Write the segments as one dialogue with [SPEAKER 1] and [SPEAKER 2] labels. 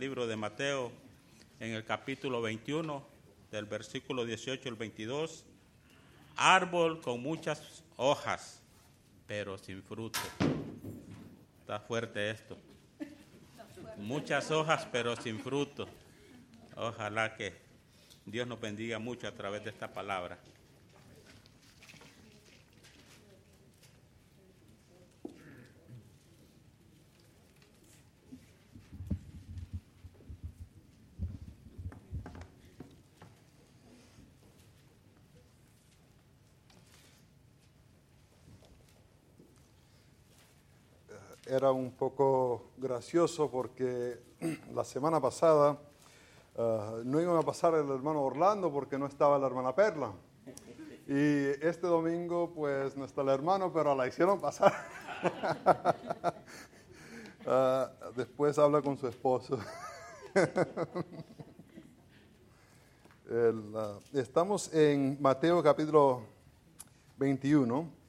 [SPEAKER 1] libro de Mateo en el capítulo 21, del versículo 18 al 22. Árbol con muchas hojas, pero sin fruto. Está fuerte esto. Muchas hojas, pero sin fruto. Ojalá que Dios nos bendiga mucho a través de esta palabra.
[SPEAKER 2] Era un poco gracioso porque la semana pasada uh, no iban a pasar el hermano Orlando porque no estaba la hermana Perla. Y este domingo pues no está el hermano, pero la hicieron pasar. uh, después habla con su esposo. el, uh, estamos en Mateo capítulo 21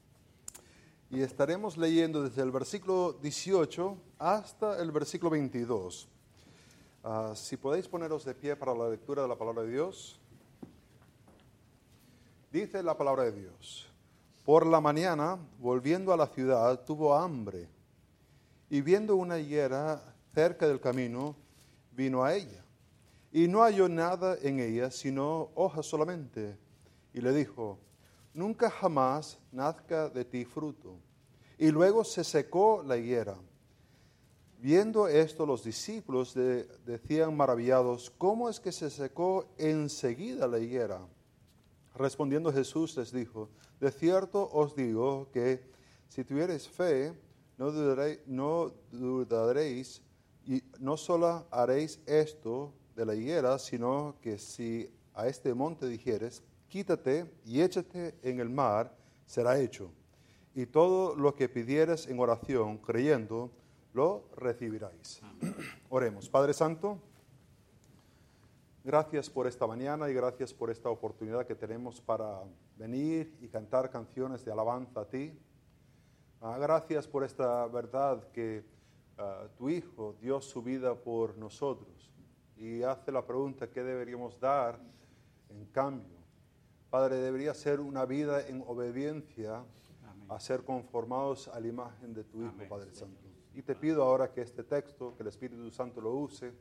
[SPEAKER 2] y estaremos leyendo desde el versículo 18 hasta el versículo 22. Uh, si podéis poneros de pie para la lectura de la palabra de Dios. Dice la palabra de Dios, por la mañana, volviendo a la ciudad, tuvo hambre y viendo una higuera cerca del camino, vino a ella. Y no halló nada en ella, sino hojas solamente. Y le dijo, nunca jamás nazca de ti fruto. Y luego se secó la higuera. Viendo esto, los discípulos de, decían maravillados, ¿cómo es que se secó enseguida la higuera? Respondiendo Jesús les dijo, de cierto os digo que si tuviereis fe, no, no dudaréis y no solo haréis esto de la higuera, sino que si a este monte dijeres, quítate y échate en el mar, será hecho. Y todo lo que pidieres en oración, creyendo, lo recibiráis. Oremos. Padre Santo, gracias por esta mañana y gracias por esta oportunidad que tenemos para venir y cantar canciones de alabanza a ti. Ah, gracias por esta verdad que ah, tu Hijo dio su vida por nosotros y hace la pregunta, ¿qué deberíamos dar en cambio? Padre, debería ser una vida en obediencia a ser conformados a la imagen de tu Hijo, Padre Santo. Y te pido ahora que este texto, que el Espíritu Santo lo use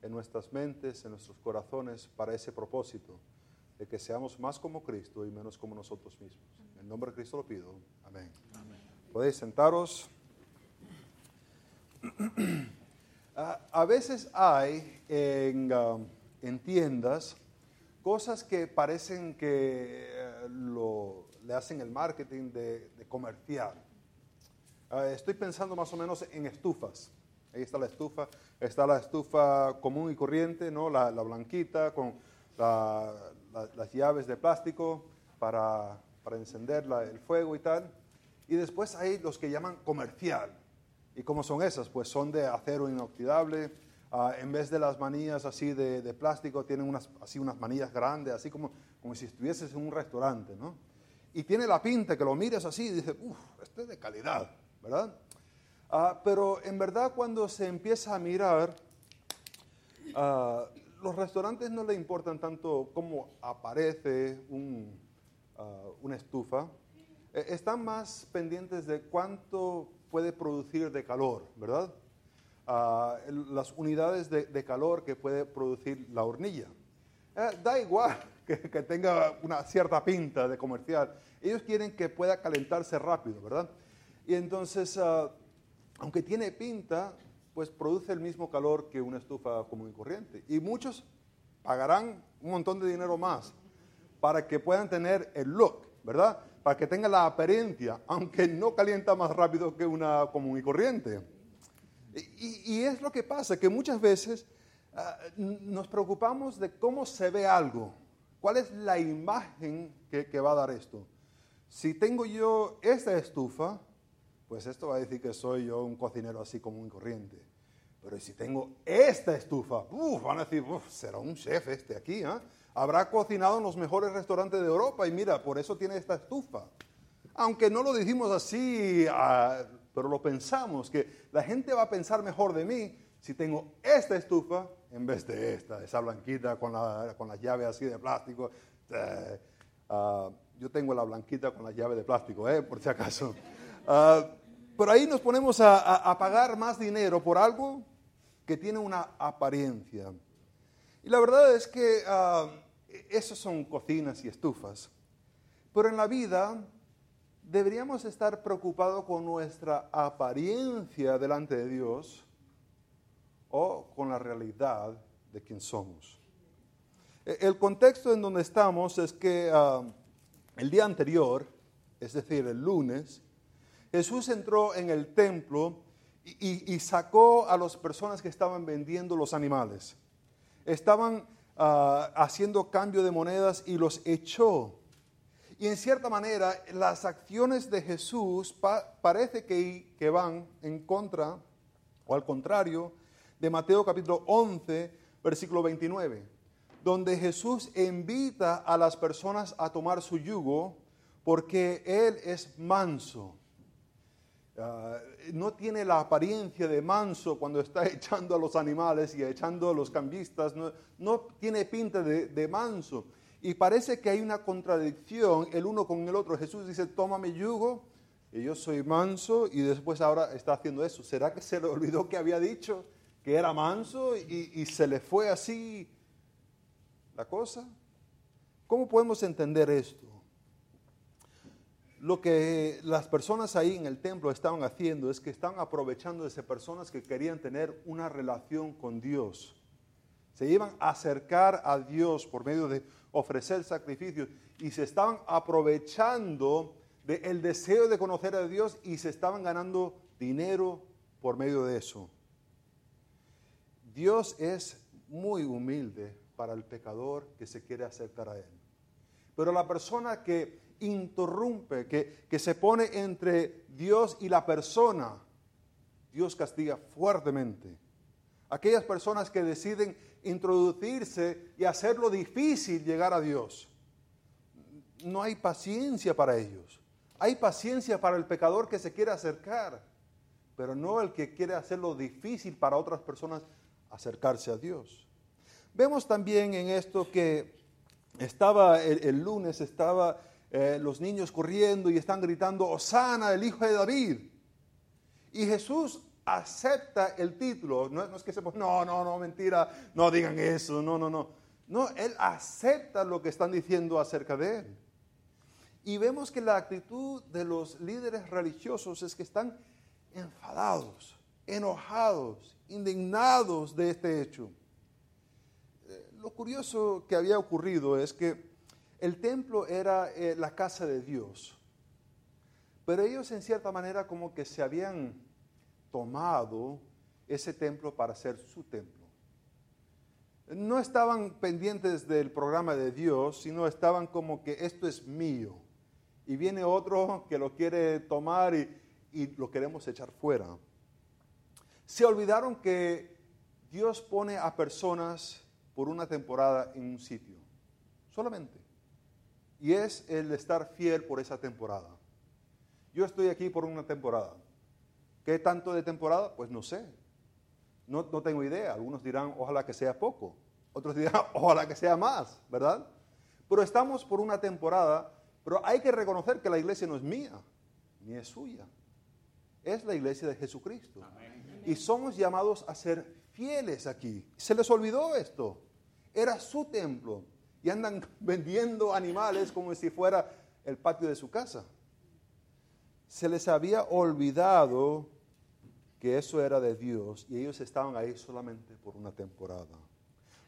[SPEAKER 2] en nuestras mentes, en nuestros corazones, para ese propósito, de que seamos más como Cristo y menos como nosotros mismos. En nombre de Cristo lo pido. Amén. Podéis sentaros. a veces hay en, um, en, tiendas cosas que parecen que uh, lo, le hacen el marketing de, de. Uh, estoy pensando más o menos en estufas. Ahí está la estufa. Está la estufa común y corriente, ¿no? la, la blanquita con la, la, las llaves de plástico para, para encender el fuego y tal. Y después hay los que llaman comercial. ¿Y cómo son esas? Pues son de acero inoxidable. Uh, en vez de las manillas así de, de, plástico, tienen unas, así unas manillas grandes, así como, como si estuvieses en un restaurante, ¿no? Y tiene la pinta que lo mires así y dices, uff, esto es de calidad, ¿verdad? Uh, pero en verdad cuando se empieza a mirar, uh, los restaurantes no le importan tanto cómo aparece un, una estufa, eh, están más pendientes de cuánto puede producir de calor, ¿verdad? Las unidades de, calor que puede producir la hornilla. Eh, da igual que, tenga una cierta pinta de comercial, ellos quieren que pueda calentarse rápido, ¿verdad? Y entonces, uh, aunque tiene pinta, pues produce el mismo calor que una estufa común y corriente. Y muchos pagarán un montón de dinero más para que puedan tener el look, ¿verdad? Para que tenga la apariencia, aunque no calienta más rápido que una común y corriente. Y, es lo que pasa, que muchas veces uh, nos preocupamos de cómo se ve algo, cuál es la imagen que, va a dar esto. Si tengo yo esta estufa, pues esto va a decir que soy yo un cocinero así común y corriente. Pero si tengo esta estufa, uf, van a decir, será un chef este aquí, ¿eh? Habrá cocinado en los mejores restaurantes de Europa y mira, por eso tiene esta estufa. Aunque no lo dijimos así, uh, pero lo pensamos, que la gente va a pensar mejor de mí si tengo esta estufa en vez de esta, esa blanquita con, la, con las llaves así de plástico. Ah, yo tengo la blanquita con las llaves de plástico, eh, por si acaso. Uh, pero ahí nos ponemos a, pagar más dinero por algo que tiene una apariencia. Y la verdad es que uh, esos son cocinas y estufas. Pero en la vida deberíamos estar preocupados con nuestra apariencia delante de Dios o con la realidad de quién somos. E, el contexto en donde estamos es que uh, el día anterior, es decir, el lunes, Jesús entró en el templo y, sacó a las personas que estaban vendiendo los animales. Estaban ah, haciendo cambio de monedas y los echó. Y en cierta manera, las acciones de Jesús parece que, que van en contra, o al contrario, de Mateo capítulo 11, versículo 29 donde Jesús invita a las personas a tomar su yugo porque Él es manso. Ah, no tiene la apariencia de manso cuando está echando a los animales y echando a los cambistas, no, tiene pinta de, manso. Y parece que hay una contradicción el uno con el otro. Jesús dice, toma mi yugo, y yo soy manso, y después ahora está haciendo eso. ¿Será que se le olvidó que había dicho que era manso y, y se le fue así la cosa. ¿Cómo podemos entender esto? Lo que las personas ahí en el templo estaban haciendo es que estaban aprovechando de personas que querían tener una relación con Dios. Se iban a acercar a Dios por medio de ofrecer sacrificios y se estaban aprovechando del deseo de conocer a Dios y se estaban ganando dinero por medio de eso. Dios es muy humilde para el pecador que se quiere acercar a Él. Pero la persona que interrumpe, que, que se pone entre Dios y la persona, Dios castiga fuertemente. Aquellas personas que deciden introducirse y hacerlo difícil llegar a Dios. No hay paciencia para ellos. Hay paciencia para el pecador que se quiere acercar, pero no el que quiere hacerlo difícil para otras personas acercarse a Dios. Vemos también en esto que estaba el, lunes, estaba eh, los niños corriendo y están gritando, Osana, el hijo de David. Y Jesús acepta el título. No, no es que se no, no, no, mentira, no digan eso, no, no, no. No, Él acepta lo que están diciendo acerca de Él. Y vemos que la actitud de los líderes religiosos es que están enfadados, enojados, indignados de este hecho lo curioso que había ocurrido es que el templo era eh, la casa de Dios, pero ellos en cierta manera como que se habían tomado ese templo para ser su templo. No estaban pendientes del programa de Dios, sino estaban como que esto es mío. Y viene otro que lo quiere tomar y, y lo queremos echar fuera. Se olvidaron que Dios pone a personas por una temporada en un sitio, solamente. Y es el estar fiel por esa temporada. Yo estoy aquí por una temporada. ¿Qué tanto de temporada? Pues no sé. No, no tengo idea. Algunos dirán, ojalá que sea poco. Otros dirán, ojalá que sea más, ¿verdad? Pero estamos por una temporada, pero hay que reconocer que la iglesia no es mía, ni es suya. Es la iglesia de Jesucristo. Y somos llamados a ser fieles aquí. Se les olvidó esto. Era su templo. Y andan vendiendo animales como si fuera el patio de su casa. Se les había olvidado que eso era de Dios y ellos estaban ahí solamente por una temporada.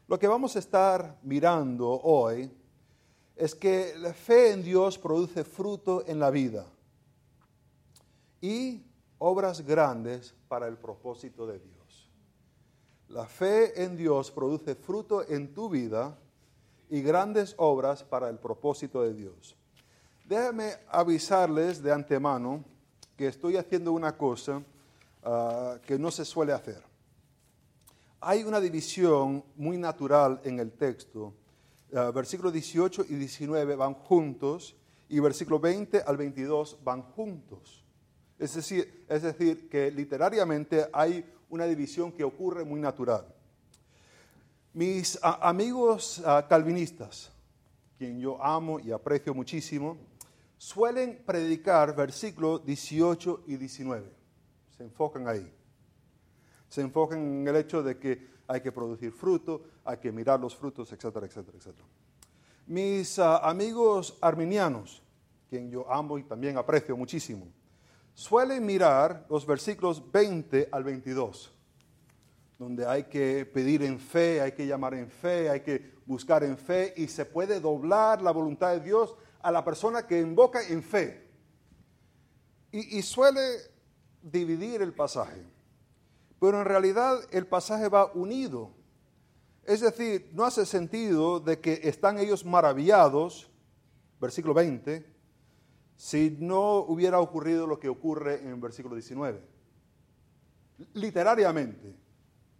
[SPEAKER 2] Lo que vamos a estar mirando hoy es que la fe en Dios produce fruto en la vida y obras grandes para el propósito de Dios. La fe en Dios produce fruto en tu vida y grandes obras para el propósito de Dios. Déjame avisarles de antemano que estoy haciendo una cosa ah, que no se suele hacer. Hay una división muy natural en el texto. Uh, versículos 18 y 19 van juntos y versículo 20 al 22 van juntos. Es decir, es decir, que literariamente hay una división que ocurre muy natural. Mis amigos ah, calvinistas, quien yo amo y aprecio muchísimo, suelen predicar versículos 18 y 19. Se enfocan ahí. Se enfocan en el hecho de que hay que producir fruto, hay que mirar los frutos, etcétera, etcétera, etcétera. Mis ah, amigos arminianos, quien yo amo y también aprecio muchísimo, suelen mirar los versículos 20 al 22, donde hay que pedir en fe, hay que llamar en fe, hay que buscar en fe y se puede doblar la voluntad de Dios a la persona que invoca en fe. Y, suele dividir el pasaje, pero en realidad el pasaje va unido. Es decir, no hace sentido de que están ellos maravillados, versículo 20, si no hubiera ocurrido lo que ocurre en el versículo 19. Literariamente,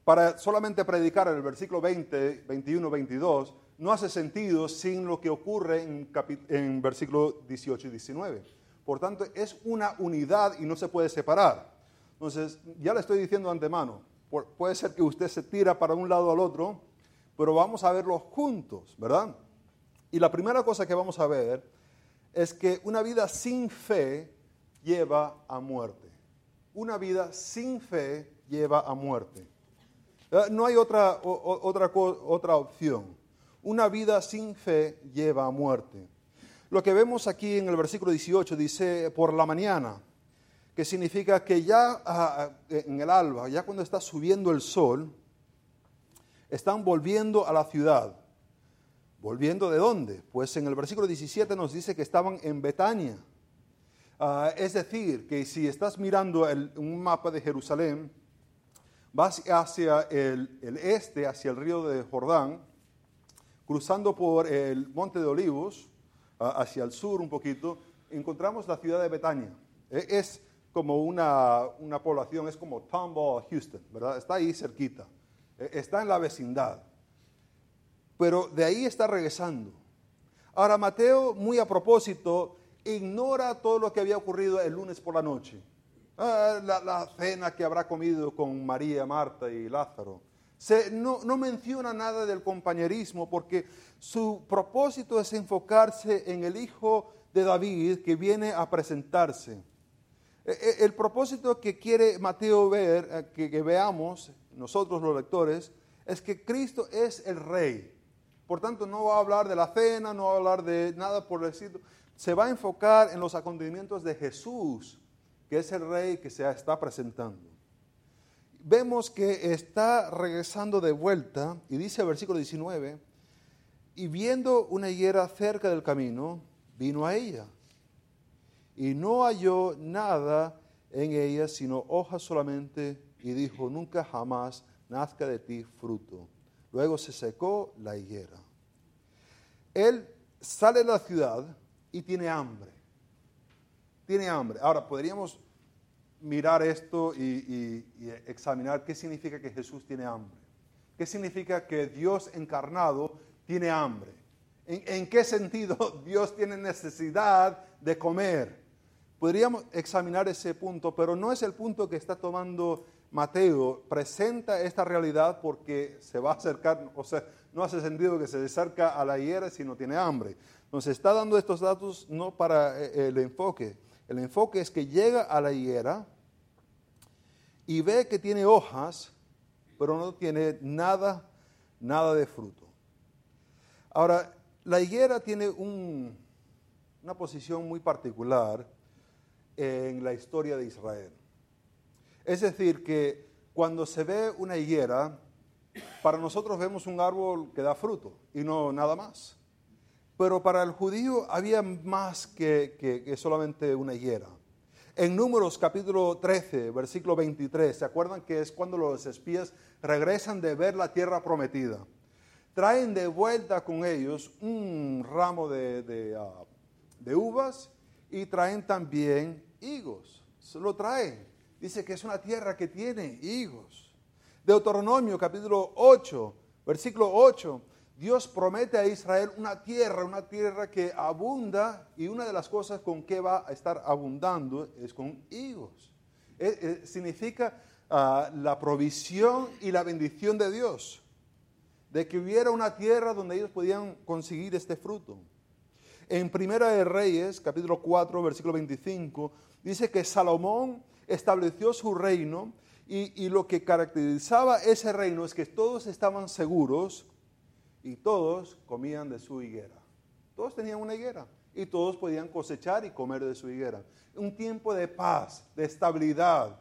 [SPEAKER 2] para solamente predicar el versículo 20, 21, 22, no hace sentido sin lo que ocurre en, en versículo 18 y 19. Por tanto, es una unidad y no se puede separar. Entonces, ya le estoy diciendo antemano, puede ser que usted se tira para un lado al otro, pero vamos a verlos juntos, ¿verdad? Y la primera cosa que vamos a ver es que una vida sin fe lleva a muerte. Una vida sin fe lleva a muerte. Eh, no hay otra, otra, otra opción. Una vida sin fe lleva a muerte. Lo que vemos aquí en el versículo 18 dice por la mañana, que significa que ya ah, ah, en el alba, ya cuando está subiendo el sol, están volviendo a la ciudad. ¿Volviendo de dónde? Pues en el versículo 17 nos dice que estaban en Betania. Ah, es decir, que si estás mirando un mapa de Jerusalén, vas hacia el, este, hacia el río de Jordán, cruzando por el Monte de Olivos, hacia el sur un poquito, encontramos la ciudad de Betania. E, es como una, una población, es como Tomball, Houston, ¿verdad? Está ahí cerquita, e, está en la vecindad pero de ahí está regresando. Ahora Mateo, muy a propósito, ignora todo lo que había ocurrido el lunes por la noche. Ah, la, cena que habrá comido con María, Marta y Lázaro. No, menciona nada del compañerismo porque su propósito es enfocarse en el hijo de David que viene a presentarse. E, e, el propósito que quiere Mateo ver, eh, que, que veamos nosotros los lectores, es que Cristo es el rey. Por tanto, no va a hablar de la cena, no va a hablar de nada por decirlo. Se va a enfocar en los acontecimientos de Jesús, que es el rey que se está presentando. Vemos que está regresando de vuelta, y dice el versículo 19, y viendo una higuera cerca del camino, vino a ella. Y no halló nada en ella, sino hojas solamente, y dijo, nunca jamás nazca de ti fruto. Luego se secó la higuera. Él sale de la ciudad y tiene hambre. Tiene hambre. Ahora, podríamos mirar esto y, examinar qué significa que Jesús tiene hambre. ¿Qué significa que Dios encarnado tiene hambre? ¿En, ¿En, qué sentido Dios tiene necesidad de comer? Podríamos examinar ese punto, pero no es el punto que está tomando Mateo presenta esta realidad porque se va a acercar, o sea, no hace sentido que se acerca a la higuera si no tiene hambre. Entonces está dando estos datos no para eh, el enfoque. El enfoque es que llega a la higuera y ve que tiene hojas, pero no tiene nada, nada de fruto. Ahora, la higuera tiene una posición muy particular en la historia de Israel. Es decir, que cuando se ve una higuera, para nosotros vemos un árbol que da fruto y no nada más. Pero para el judío había más que, solamente una higuera. En Números capítulo 13, versículo 23, ¿se acuerdan que es cuando los espías regresan de ver la tierra prometida? Traen de vuelta con ellos un ramo de, de ah, uvas y traen también higos. Se lo traen dice que es una tierra que tiene higos. Deuteronomio capítulo 8, versículo 8, Dios promete a Israel una tierra, una tierra que abunda y una de las cosas con que va a estar abundando es con higos. Eh, eh, significa ah, la provisión y la bendición de Dios, de que hubiera una tierra donde ellos podían conseguir este fruto. En Primera de Reyes, capítulo 4, versículo 25, dice que Salomón estableció su reino y, y lo que caracterizaba ese reino es que todos estaban seguros y todos comían de su higuera. Todos tenían una higuera y todos podían cosechar y comer de su higuera. Un tiempo de paz, de estabilidad.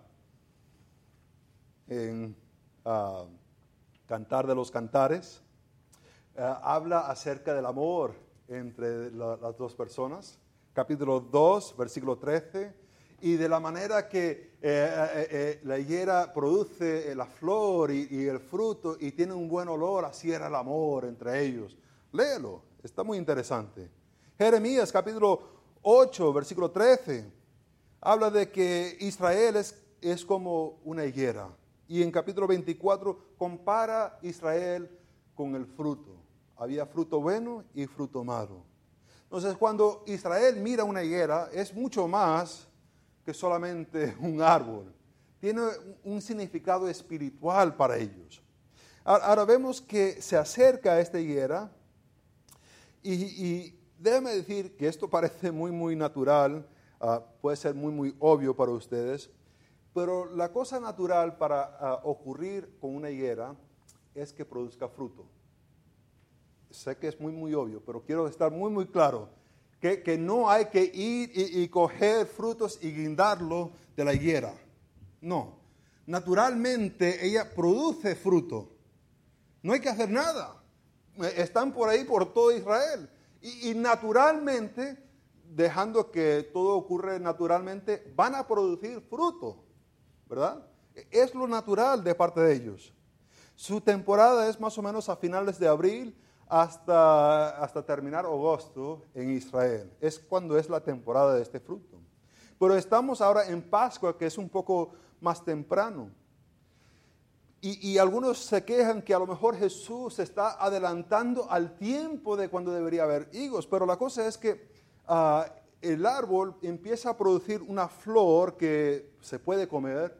[SPEAKER 2] En ah, Cantar de los Cantares ah, habla acerca del amor entre la- las dos personas. Capítulo 2, versículo 13. Y de la manera que eh, eh, eh, la higuera produce la flor y, y el fruto y tiene un buen olor, así era el amor entre ellos. Léelo, está muy interesante. Jeremías capítulo 8, versículo 13, habla de que Israel es, es como una higuera. Y en capítulo 24 compara Israel con el fruto. Había fruto bueno y fruto malo. Entonces cuando Israel mira una higuera es mucho más que solamente un árbol. Tiene un significado espiritual para ellos. Ahora vemos que se acerca a esta higuera y, y déjame decir que esto parece muy, muy natural, ah, puede ser muy, muy obvio para ustedes, pero la cosa natural para ah, ocurrir con una higuera es que produzca fruto. Sé que es muy, muy obvio, pero quiero estar muy, muy claro que, no hay que ir y, y coger frutos y guindarlo de la higuera. No. Naturalmente ella produce fruto. No hay que hacer nada. Eh, Están por ahí por todo Israel. Y, y naturalmente, dejando que todo ocurre naturalmente, van a producir fruto. ¿Verdad? Es lo natural de parte de ellos. Su temporada es más o menos a finales de abril hasta, hasta terminar agosto en Israel. Es cuando es la temporada de este fruto. Pero estamos ahora en Pascua, que es un poco más temprano. Y, y algunos se quejan que a lo mejor Jesús se está adelantando al tiempo de cuando debería haber higos, pero la cosa es que ah, el árbol empieza a producir una flor que se puede comer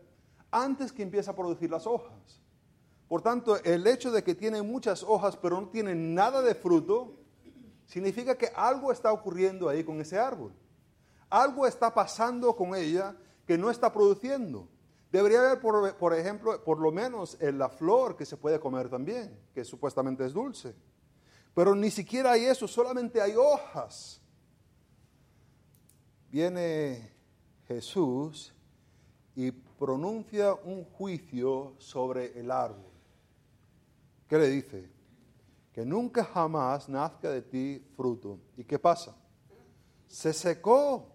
[SPEAKER 2] antes que empieza a producir las hojas. Por tanto, el hecho de que tiene muchas hojas pero no tiene nada de fruto, significa que algo está ocurriendo ahí con ese árbol. Algo está pasando con ella que no está produciendo. Debería haber, por, ejemplo, por lo menos en la flor que se puede comer también, que supuestamente es dulce. Pero ni siquiera hay eso, solamente hay hojas. Viene Jesús y pronuncia un juicio sobre el árbol. ¿Qué le dice? Que nunca jamás nazca de ti fruto. ¿Y qué pasa? Se secó,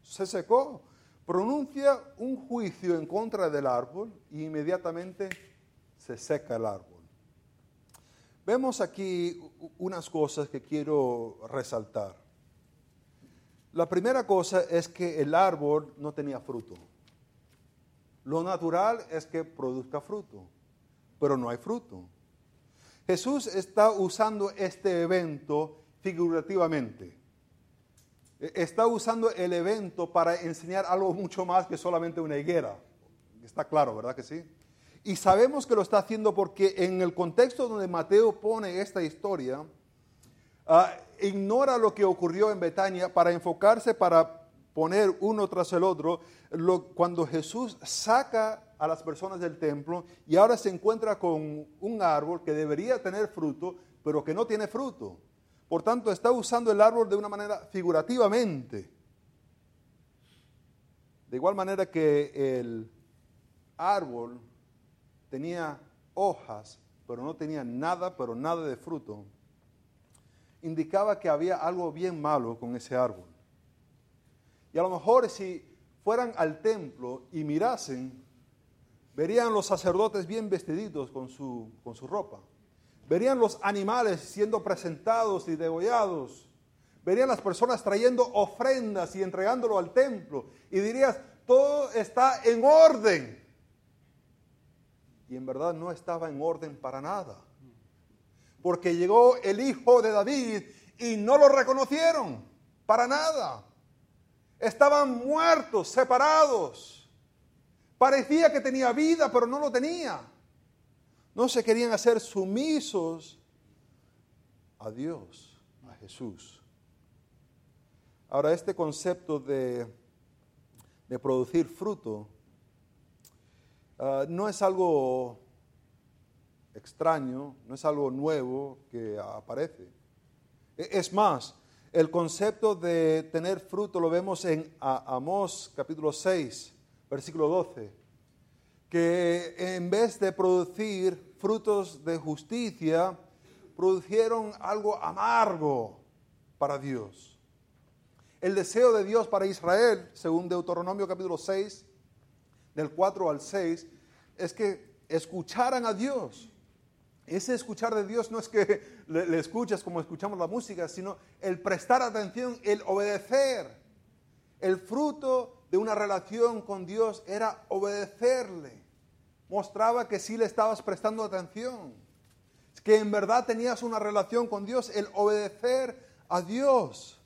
[SPEAKER 2] se secó. Pronuncia un juicio en contra del árbol y inmediatamente se seca el árbol. Vemos aquí unas cosas que quiero resaltar. La primera cosa es que el árbol no tenía fruto. Lo natural es que produzca fruto, pero no hay fruto. Jesús está usando este evento figurativamente. E- Está usando el evento para enseñar algo mucho más que solamente una higuera. Está claro, ¿verdad que sí? Y sabemos que lo está haciendo porque en el contexto donde Mateo pone esta historia, ah, ignora lo que ocurrió en Betania para enfocarse, para poner uno tras el otro, cuando Jesús saca a las personas del templo y ahora se encuentra con un árbol que debería tener fruto, pero que no tiene fruto. Por tanto, está usando el árbol de una manera figurativamente. De igual manera que el árbol tenía hojas, pero no tenía nada, pero nada de fruto, indicaba que había algo bien malo con ese árbol. Y a lo mejor si fueran al templo y mirasen, verían los sacerdotes bien vestiditos con su, con su ropa. Verían los animales siendo presentados y degollados. Verían las personas trayendo ofrendas y entregándolo al templo. Y dirías, todo está en orden. Y en verdad no estaba en orden para nada. Porque llegó el hijo de David y no lo reconocieron para nada. Estaban muertos, separados. Parecía que tenía vida, pero no lo tenía. No se querían hacer sumisos a Dios, a Jesús. Ahora, este concepto de, de producir fruto ah, no es algo extraño, no es algo nuevo que aparece. E, es más, el concepto de tener fruto lo vemos en Amós capítulo 6, versículo 12, que en vez de producir frutos de justicia, produjeron algo amargo para Dios. El deseo de Dios para Israel, según Deuteronomio capítulo 6, del 4 al 6, es que escucharan a Dios. Ese escuchar de Dios no es que le, escuchas como escuchamos la música, sino el prestar atención, el obedecer. El fruto de una relación con Dios era obedecerle. Mostraba que sí le estabas prestando atención, que en verdad tenías una relación con Dios, el obedecer a Dios.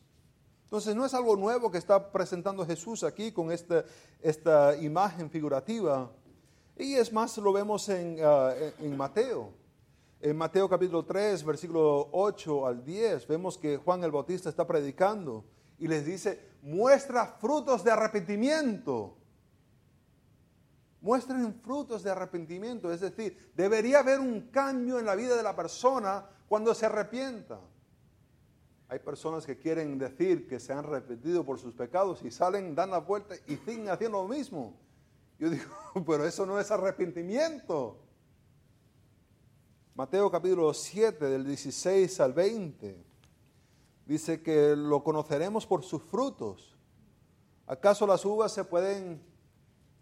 [SPEAKER 2] Entonces no es algo nuevo que está presentando Jesús aquí con esta, esta imagen figurativa. Y es más, lo vemos en, uh, en Mateo. En Mateo capítulo 3, versículo 8 al 10, vemos que Juan el Bautista está predicando y les dice, muestra frutos de arrepentimiento. Muestren frutos de arrepentimiento, es decir, debería haber un cambio en la vida de la persona cuando se arrepienta. Hay personas que quieren decir que se han arrepentido por sus pecados y salen, dan la vuelta y siguen haciendo lo mismo. Yo digo, pero eso no es arrepentimiento. Mateo capítulo 7 del 16 al 20 dice que lo conoceremos por sus frutos. ¿Acaso las uvas se pueden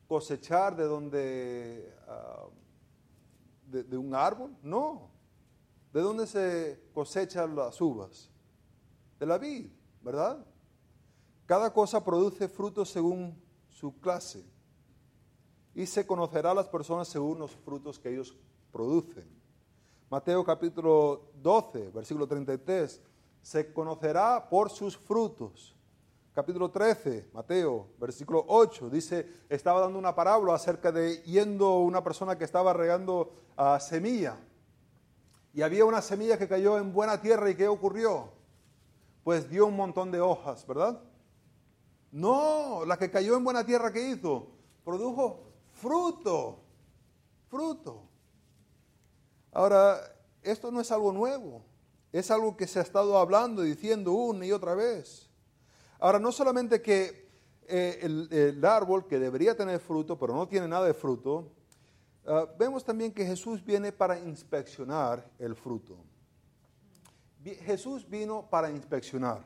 [SPEAKER 2] cosechar de donde uh, de, de un árbol? No. ¿De dónde se cosechan las uvas? de la vid, ¿verdad? Cada cosa produce frutos según su clase y se conocerá a las personas según los frutos que ellos producen. Mateo capítulo 12, versículo 33, se conocerá por sus frutos. Capítulo 13, Mateo, versículo 8, dice, estaba dando una parábola acerca de yendo una persona que estaba regando uh, semilla. Y había una semilla que cayó en buena tierra y ¿qué ocurrió? pues dio un montón de hojas, ¿verdad? No, la que cayó en buena tierra, ¿qué hizo? Produjo fruto, fruto. Ahora, esto no es algo nuevo, es algo que se ha estado hablando y diciendo una y otra vez. Ahora, no solamente que eh, el, árbol que debería tener fruto, pero no tiene nada de fruto, uh, vemos también que Jesús viene para inspeccionar el fruto. Jesús vino para inspeccionar.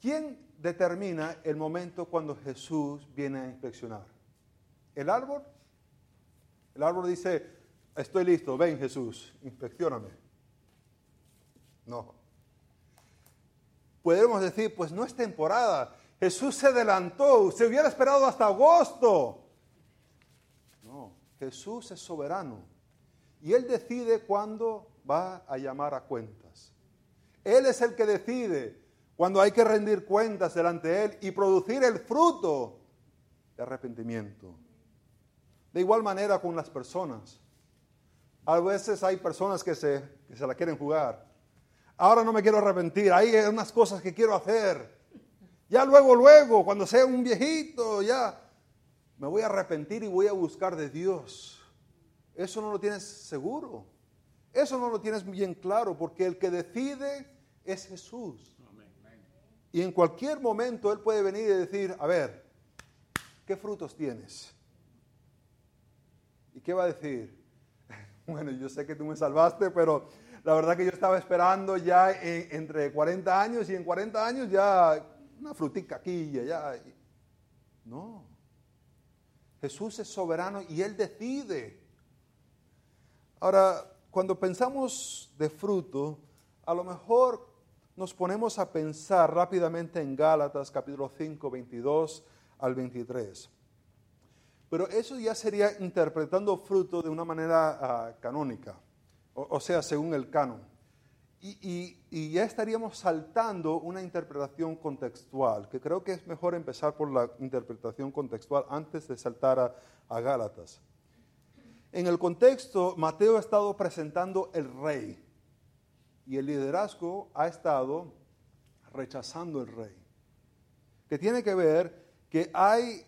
[SPEAKER 2] ¿Quién determina el momento cuando Jesús viene a inspeccionar? ¿El árbol? El árbol dice, estoy listo, ven Jesús, inspeccioname. No. Podemos decir, pues no es temporada. Jesús se adelantó, se hubiera esperado hasta agosto. No, Jesús es soberano. Y Él decide cuándo va a llamar a cuentas. Él es el que decide cuando hay que rendir cuentas delante de Él y producir el fruto de arrepentimiento. De igual manera con las personas. A veces hay personas que se, que se la quieren jugar. Ahora no me quiero arrepentir, hay unas cosas que quiero hacer. Ya luego, luego, cuando sea un viejito, ya me voy a arrepentir y voy a buscar de Dios. Eso no lo tienes seguro. Eso no lo tienes bien claro porque el que decide es Jesús. Y en cualquier momento Él puede venir y decir, a ver, ¿qué frutos tienes? ¿Y qué va a decir? Bueno, yo sé que tú me salvaste, pero la verdad que yo estaba esperando ya entre 40 años y en 40 años ya una frutica aquí y. No. Jesús es soberano y Él decide. Ahora, cuando pensamos de fruto, a lo mejor nos ponemos a pensar rápidamente en Gálatas capítulo 5, 22 al 23. Pero eso ya sería interpretando fruto de una manera uh, canónica, o, o, sea, según el canon. y, ya estaríamos saltando una interpretación contextual, que creo que es mejor empezar por la interpretación contextual antes de saltar a, a Gálatas. En el contexto, Mateo ha estado presentando el rey y el liderazgo ha estado rechazando el rey, que tiene que ver que hay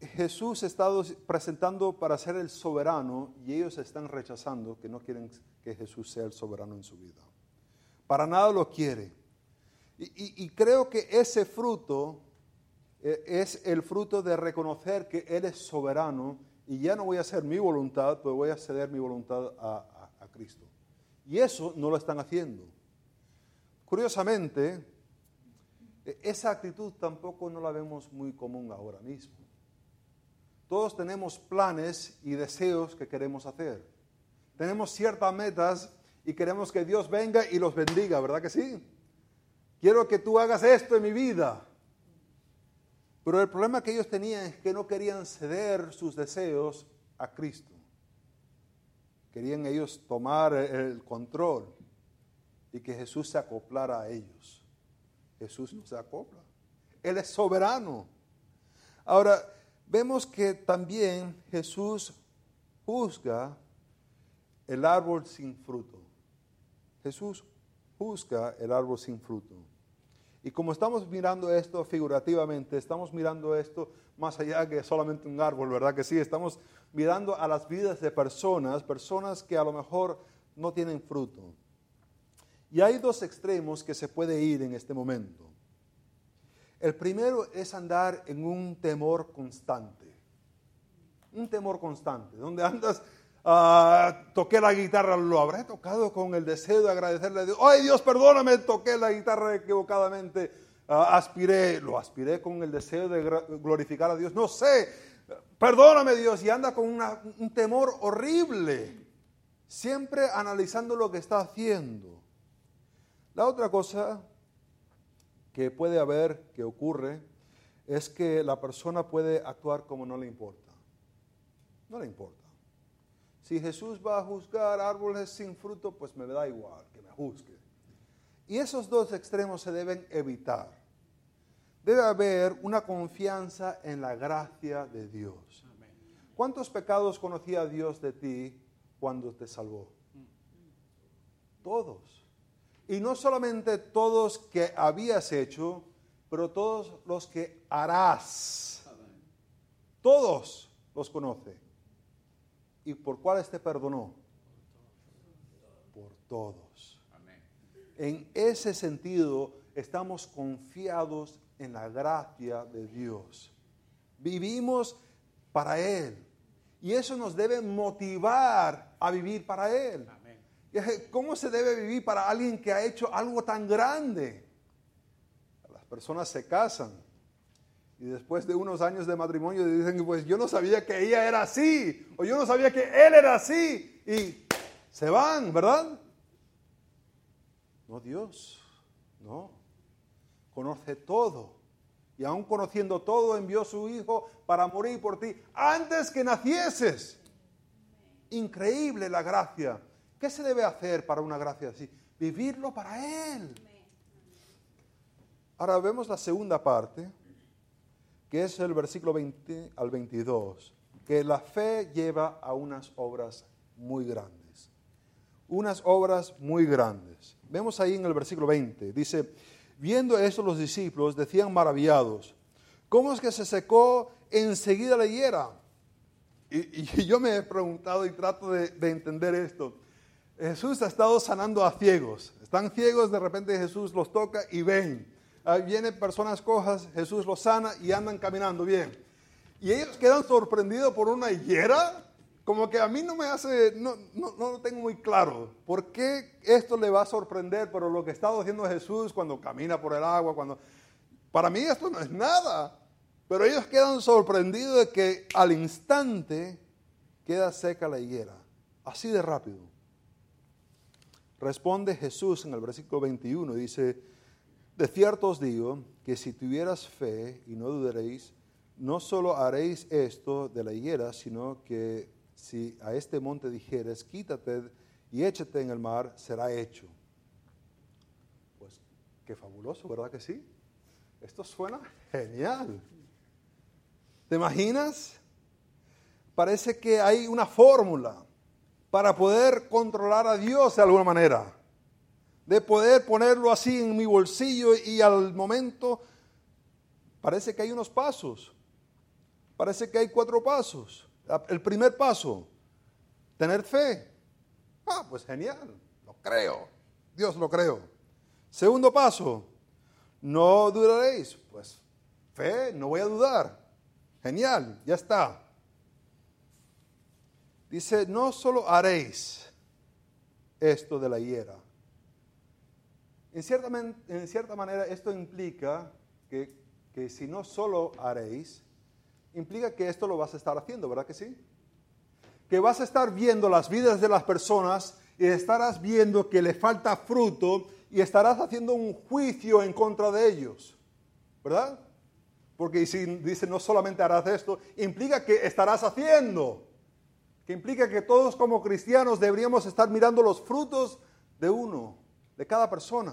[SPEAKER 2] Jesús estado presentando para ser el soberano y ellos están rechazando que no quieren que Jesús sea el soberano en su vida. Para nada lo quiere. Y, creo que ese fruto eh, es el fruto de reconocer que Él es soberano y ya no voy a hacer mi voluntad, pero voy a ceder mi voluntad a, a Cristo. Y eso no lo están haciendo. Curiosamente, e, esa actitud tampoco no la vemos muy común ahora mismo. Todos tenemos planes y deseos que queremos hacer. Tenemos ciertas metas y queremos que Dios venga y los bendiga, ¿verdad que sí? Quiero que tú hagas esto en mi vida. Pero el problema que ellos tenían es que no querían ceder sus deseos a Cristo. Querían ellos tomar el control y que Jesús se acoplara a ellos. Jesús no se acopla. Él es soberano. Ahora, vemos que también Jesús juzga el árbol sin fruto. Jesús juzga el árbol sin fruto. Y como estamos mirando esto figurativamente, estamos mirando esto más allá que solamente un árbol, ¿verdad que sí? Estamos mirando a las vidas de personas, personas que a lo mejor no tienen fruto. Y hay dos extremos que se puede ir en este momento. El primero es andar en un temor constante. Un temor constante, donde andas, uh, toqué la guitarra, lo habré tocado con el deseo de agradecerle a Dios. Ay Dios, perdóname, toqué la guitarra equivocadamente, ah, aspiré, lo aspiré con el deseo de glorificar a Dios. No sé, perdóname Dios, y anda con un temor horrible, siempre analizando lo que está haciendo. La otra cosa que puede haber, que ocurre, es que la persona puede actuar como no le importa. No le importa. Si Jesús va a juzgar árboles sin fruto, pues me da igual que me juzgue. Y esos dos extremos se deben evitar. Debe haber una confianza en la gracia de Dios. ¿Cuántos pecados conocía Dios de ti cuando te salvó? Todos. Y no solamente todos que habías hecho, pero todos los que harás. Todos los conoce. ¿Y por cuáles te perdonó? Por todos. En ese sentido, estamos confiados en la gracia de Dios. Vivimos para Él. Y eso nos debe motivar a vivir para Él. ¿Cómo se debe vivir para alguien que ha hecho algo tan grande? Las personas se casan y después de unos años de matrimonio dicen, pues yo no sabía que ella era así, o yo no sabía que él era así, y se van, ¿verdad? No Dios, no. Conoce todo. Y aún conociendo todo, envió a su Hijo para morir por ti antes que nacieses. Increíble la gracia ¿Qué se debe hacer para una gracia así? Vivirlo para Él. Ahora vemos la segunda parte, que es el versículo 20 al 22, que la fe lleva a unas obras muy grandes. Unas obras muy grandes. Vemos ahí en el versículo 20, dice, viendo esto los discípulos decían maravillados, ¿cómo es que se secó enseguida la higuera? Y, yo me he preguntado y trato de entender esto. Jesús ha estado sanando a ciegos. Están ciegos, de repente Jesús los toca y ven. vienen personas cojas, Jesús los sana y andan caminando bien. Y ellos quedan sorprendidos por una higuera. Como que a mí no me hace, no, no, no lo tengo muy claro. ¿Por qué esto le va a sorprender? Pero lo que está haciendo Jesús cuando camina por el agua, cuando... Para mí esto no es nada. Pero ellos quedan sorprendidos de que al instante queda seca la higuera. Así de rápido. Responde Jesús en el versículo 21, dice, de cierto os digo que si tuvieras fe y no dudaréis, no solo haréis esto de la higuera, sino que si a este monte dijeres, quítate y échate en el mar, será hecho. qué fabuloso, ¿verdad que sí? Esto suena genial. ¿Te imaginas? Parece que hay una fórmula para poder controlar a Dios de alguna manera. De poder ponerlo así en mi bolsillo y al momento parece que hay unos pasos. Parece que hay cuatro pasos. El primer paso, tener fe. Ah, pues genial, lo creo. Dios lo creo. Segundo paso, no dudaréis. Pues fe, no voy a dudar. Genial, ya está. Dice, no solo haréis esto de la hiera. En cierta, en cierta manera esto implica que, que si no solo haréis, implica que esto lo vas a estar haciendo, ¿verdad que sí? Que vas a estar viendo las vidas de las personas y estarás viendo que le falta fruto y estarás haciendo un juicio en contra de ellos, ¿verdad? Porque si dice no solamente harás esto, implica que estarás haciendo, que implica que todos como cristianos deberíamos estar mirando los frutos de uno, de cada persona.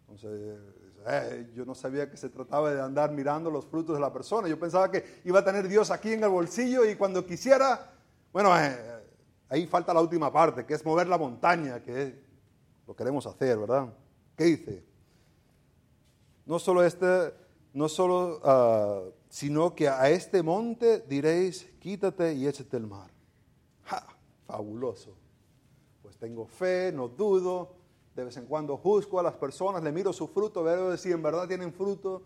[SPEAKER 2] Entonces, eh, yo no sabía que se trataba de andar mirando los frutos de la persona. Yo pensaba que iba a tener Dios aquí en el bolsillo y cuando quisiera, bueno, eh, ahí falta la última parte, que es mover la montaña, que lo queremos hacer, ¿verdad? ¿Qué dice? No solo este no solo, ah, sino que a este monte diréis, quítate y échate el mar. ¡Ja! Fabuloso. Pues tengo fe, no dudo, de vez en cuando juzgo a las personas, le miro su fruto, veo si en verdad tienen fruto.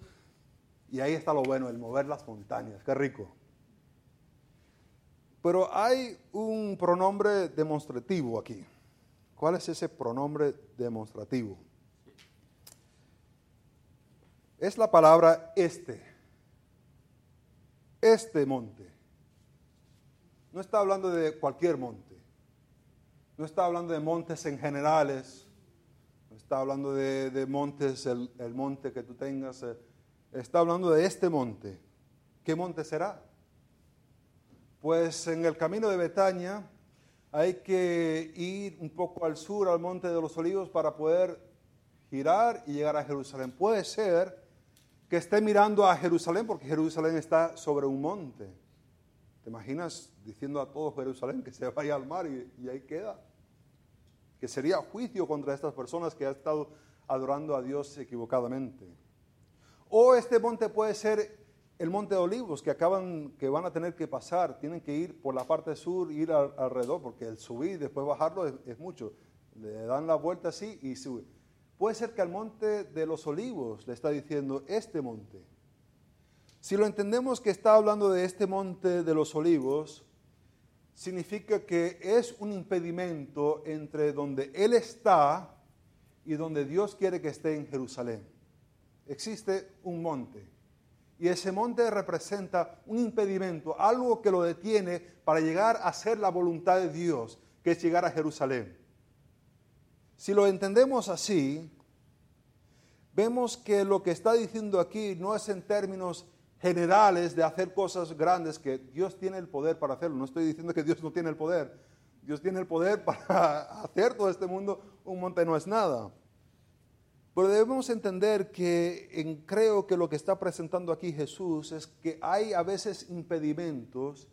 [SPEAKER 2] Y ahí está lo bueno, el mover las montañas, qué rico. Pero hay un pronombre demostrativo aquí. ¿Cuál es ese pronombre demostrativo? es la palabra este. Este monte. No está hablando de cualquier monte. No está hablando de montes en generales. No está hablando de, montes, el, monte que tú tengas. Eh. Está hablando de este monte. ¿Qué monte será? Pues en el camino de Betania hay que ir un poco al sur, al monte de los olivos, para poder girar y llegar a Jerusalén. Puede ser que esté mirando a Jerusalén, porque Jerusalén está sobre un monte. ¿Te imaginas diciendo a todo Jerusalén que se vaya al mar y, ahí queda? Que sería juicio contra estas personas que han estado adorando a Dios equivocadamente. O este monte puede ser el monte de olivos que acaban, que van a tener que pasar, tienen que ir por la parte sur, ir alrededor, porque el subir y después bajarlo es, es mucho. Le dan la vuelta así y sube. Puede ser que al monte de los olivos le está diciendo este monte. Si lo entendemos que está hablando de este monte de los olivos, significa que es un impedimento entre donde Él está y donde Dios quiere que esté en Jerusalén. Existe un monte. Y ese monte representa un impedimento, algo que lo detiene para llegar a hacer la voluntad de Dios, que es llegar a Jerusalén. Si lo entendemos así, vemos que lo que está diciendo aquí no es en términos generales de hacer cosas grandes, que Dios tiene el poder para hacerlo. No estoy diciendo que Dios no tiene el poder. Dios tiene el poder para hacer todo este mundo. Un monte no es nada. Pero debemos entender que creo que lo que está presentando aquí Jesús es que hay a veces impedimentos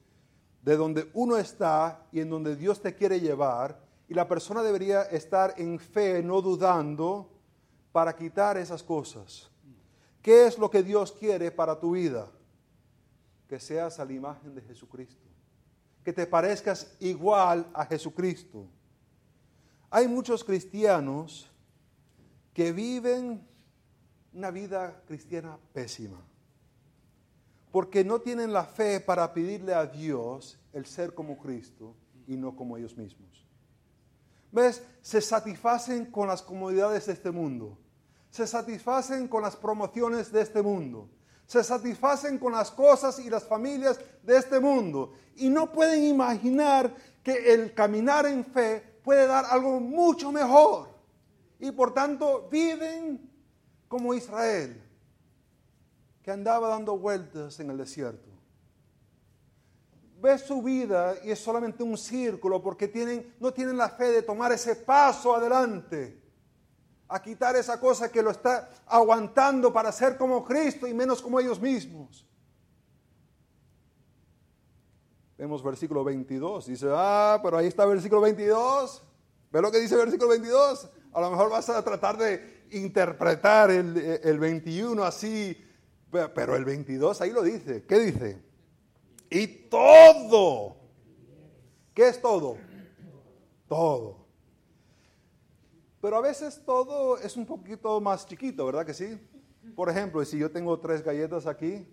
[SPEAKER 2] de donde uno está y en donde Dios te quiere llevar y la persona debería estar en fe, no dudando, para quitar esas cosas. ¿Qué es lo que Dios quiere para tu vida? Que seas a la imagen de Jesucristo. Que te parezcas igual a Jesucristo. Hay muchos cristianos que viven una vida cristiana pésima. Porque no tienen la fe para pedirle a Dios el ser como Cristo y no como ellos mismos. ¿Ves? Se satisfacen con las comodidades de este mundo. Se satisfacen con las promociones de este mundo. Se satisfacen con las cosas y las familias de este mundo. Y no pueden imaginar que el caminar en fe puede dar algo mucho mejor. Y por tanto viven como Israel, que andaba dando vueltas en el desierto ves su vida y es solamente un círculo porque tienen, no tienen la fe de tomar ese paso adelante. a quitar esa cosa que lo está aguantando para ser como Cristo y menos como ellos mismos. Vemos versículo 22. Dice, ah, pero ahí está versículo 22. ¿Ve lo que dice versículo 22? A lo mejor vas a tratar de interpretar el, el 21 así, pero el 22 ahí lo dice. ¿Qué dice? Y todo. ¿Qué es todo? Todo. Pero a veces todo es un poquito más chiquito, ¿verdad que sí? Por ejemplo, si yo tengo tres galletas aquí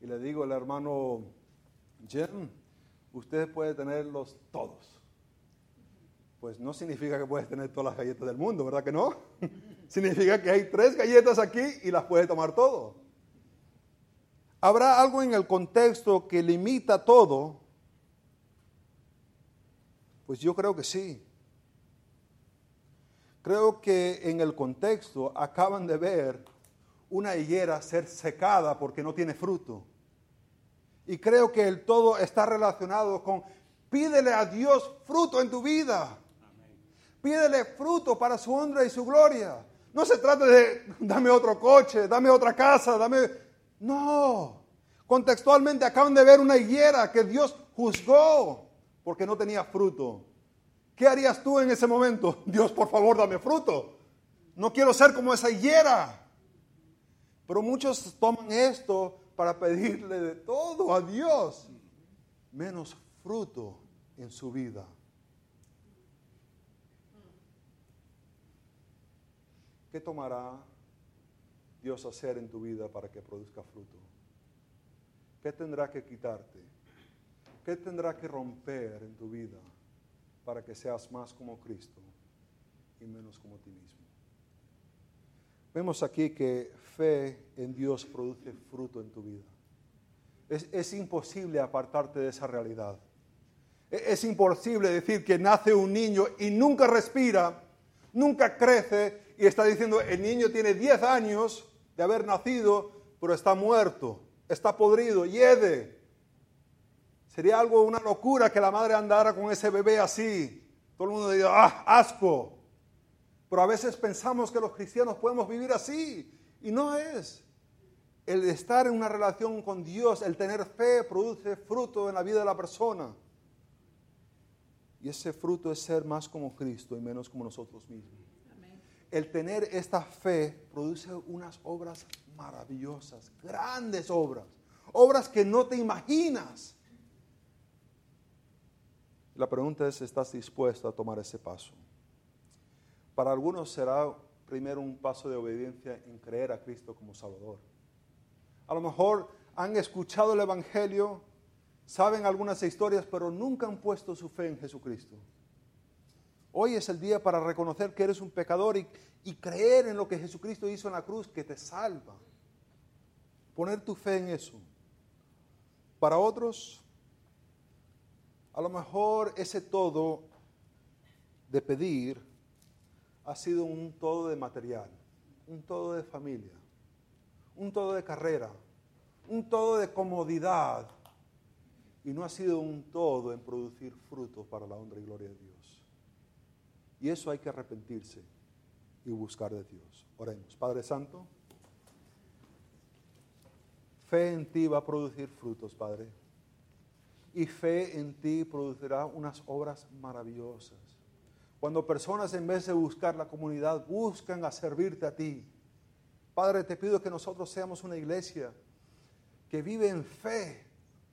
[SPEAKER 2] y le digo al hermano Jim, usted puede tenerlos todos. Pues no significa que puedes tener todas las galletas del mundo, ¿verdad que no? significa que hay tres galletas aquí y las puede tomar todo. ¿Habrá algo en el contexto que limita todo? Pues yo creo que sí. Creo que en el contexto acaban de ver una higuera ser secada porque no tiene fruto. Y creo que el todo está relacionado con pídele a Dios fruto en tu vida. Pídele fruto para su honra y su gloria. No se trata de dame otro coche, dame otra casa, dame... No. Contextualmente acaban de ver una higuera que Dios juzgó porque no tenía fruto. ¿Qué harías tú en ese momento? Dios, por favor, dame fruto. No quiero ser como esa higuera. Pero muchos toman esto para pedirle de todo a Dios, menos fruto en su vida. ¿Qué tomará Dios hacer en tu vida para que produzca fruto? ¿Qué tendrá que quitarte? ¿Qué tendrá que romper en tu vida? para que seas más como Cristo y menos como ti mismo. Vemos aquí que fe en Dios produce fruto en tu vida. Es, imposible apartarte de esa realidad. Es, es imposible decir que nace un niño y nunca respira, nunca crece y está diciendo, el niño tiene 10 años de haber nacido, pero está muerto, está podrido, hiede, Sería algo, una locura que la madre andara con ese bebé así. Todo el mundo diría, ah, asco. Pero a veces pensamos que los cristianos podemos vivir así. Y no es. El estar en una relación con Dios, el tener fe, produce fruto en la vida de la persona. Y ese fruto es ser más como Cristo y menos como nosotros mismos. El tener esta fe produce unas obras maravillosas, grandes obras. Obras que no te imaginas. La pregunta es, ¿estás dispuesto a tomar ese paso? Para algunos será primero un paso de obediencia en creer a Cristo como Salvador. A lo mejor han escuchado el Evangelio, saben algunas historias, pero nunca han puesto su fe en Jesucristo. Hoy es el día para reconocer que eres un pecador y, creer en lo que Jesucristo hizo en la cruz, que te salva. Poner tu fe en eso. Para otros, a lo mejor ese todo de pedir ha sido un todo de material, un todo de familia, un todo de carrera, un todo de comodidad y no ha sido un todo en producir frutos para la honra y gloria de Dios. Y eso hay que arrepentirse y buscar de Dios. Oremos. Padre Santo, fe en ti va a producir frutos, Padre y fe en ti producirá unas obras maravillosas. Cuando personas en vez de buscar la comunidad buscan a servirte a ti. Padre, te pido que nosotros seamos una iglesia que vive en fe,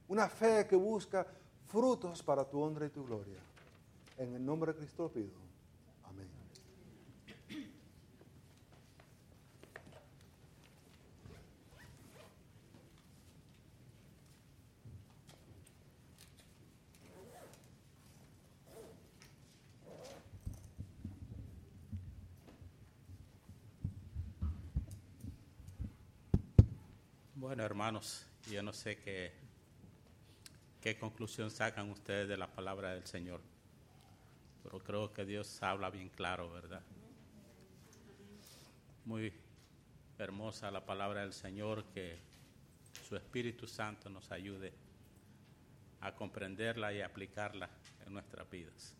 [SPEAKER 2] una fe que busca frutos para tu honra y tu gloria. En el nombre de Cristo pido.
[SPEAKER 1] Bueno, hermanos, yo no sé qué, qué conclusión sacan ustedes de la palabra del Señor, pero creo que Dios habla bien claro, ¿verdad? Muy hermosa la palabra del Señor, que su Espíritu Santo nos ayude a comprenderla y aplicarla en nuestras vidas.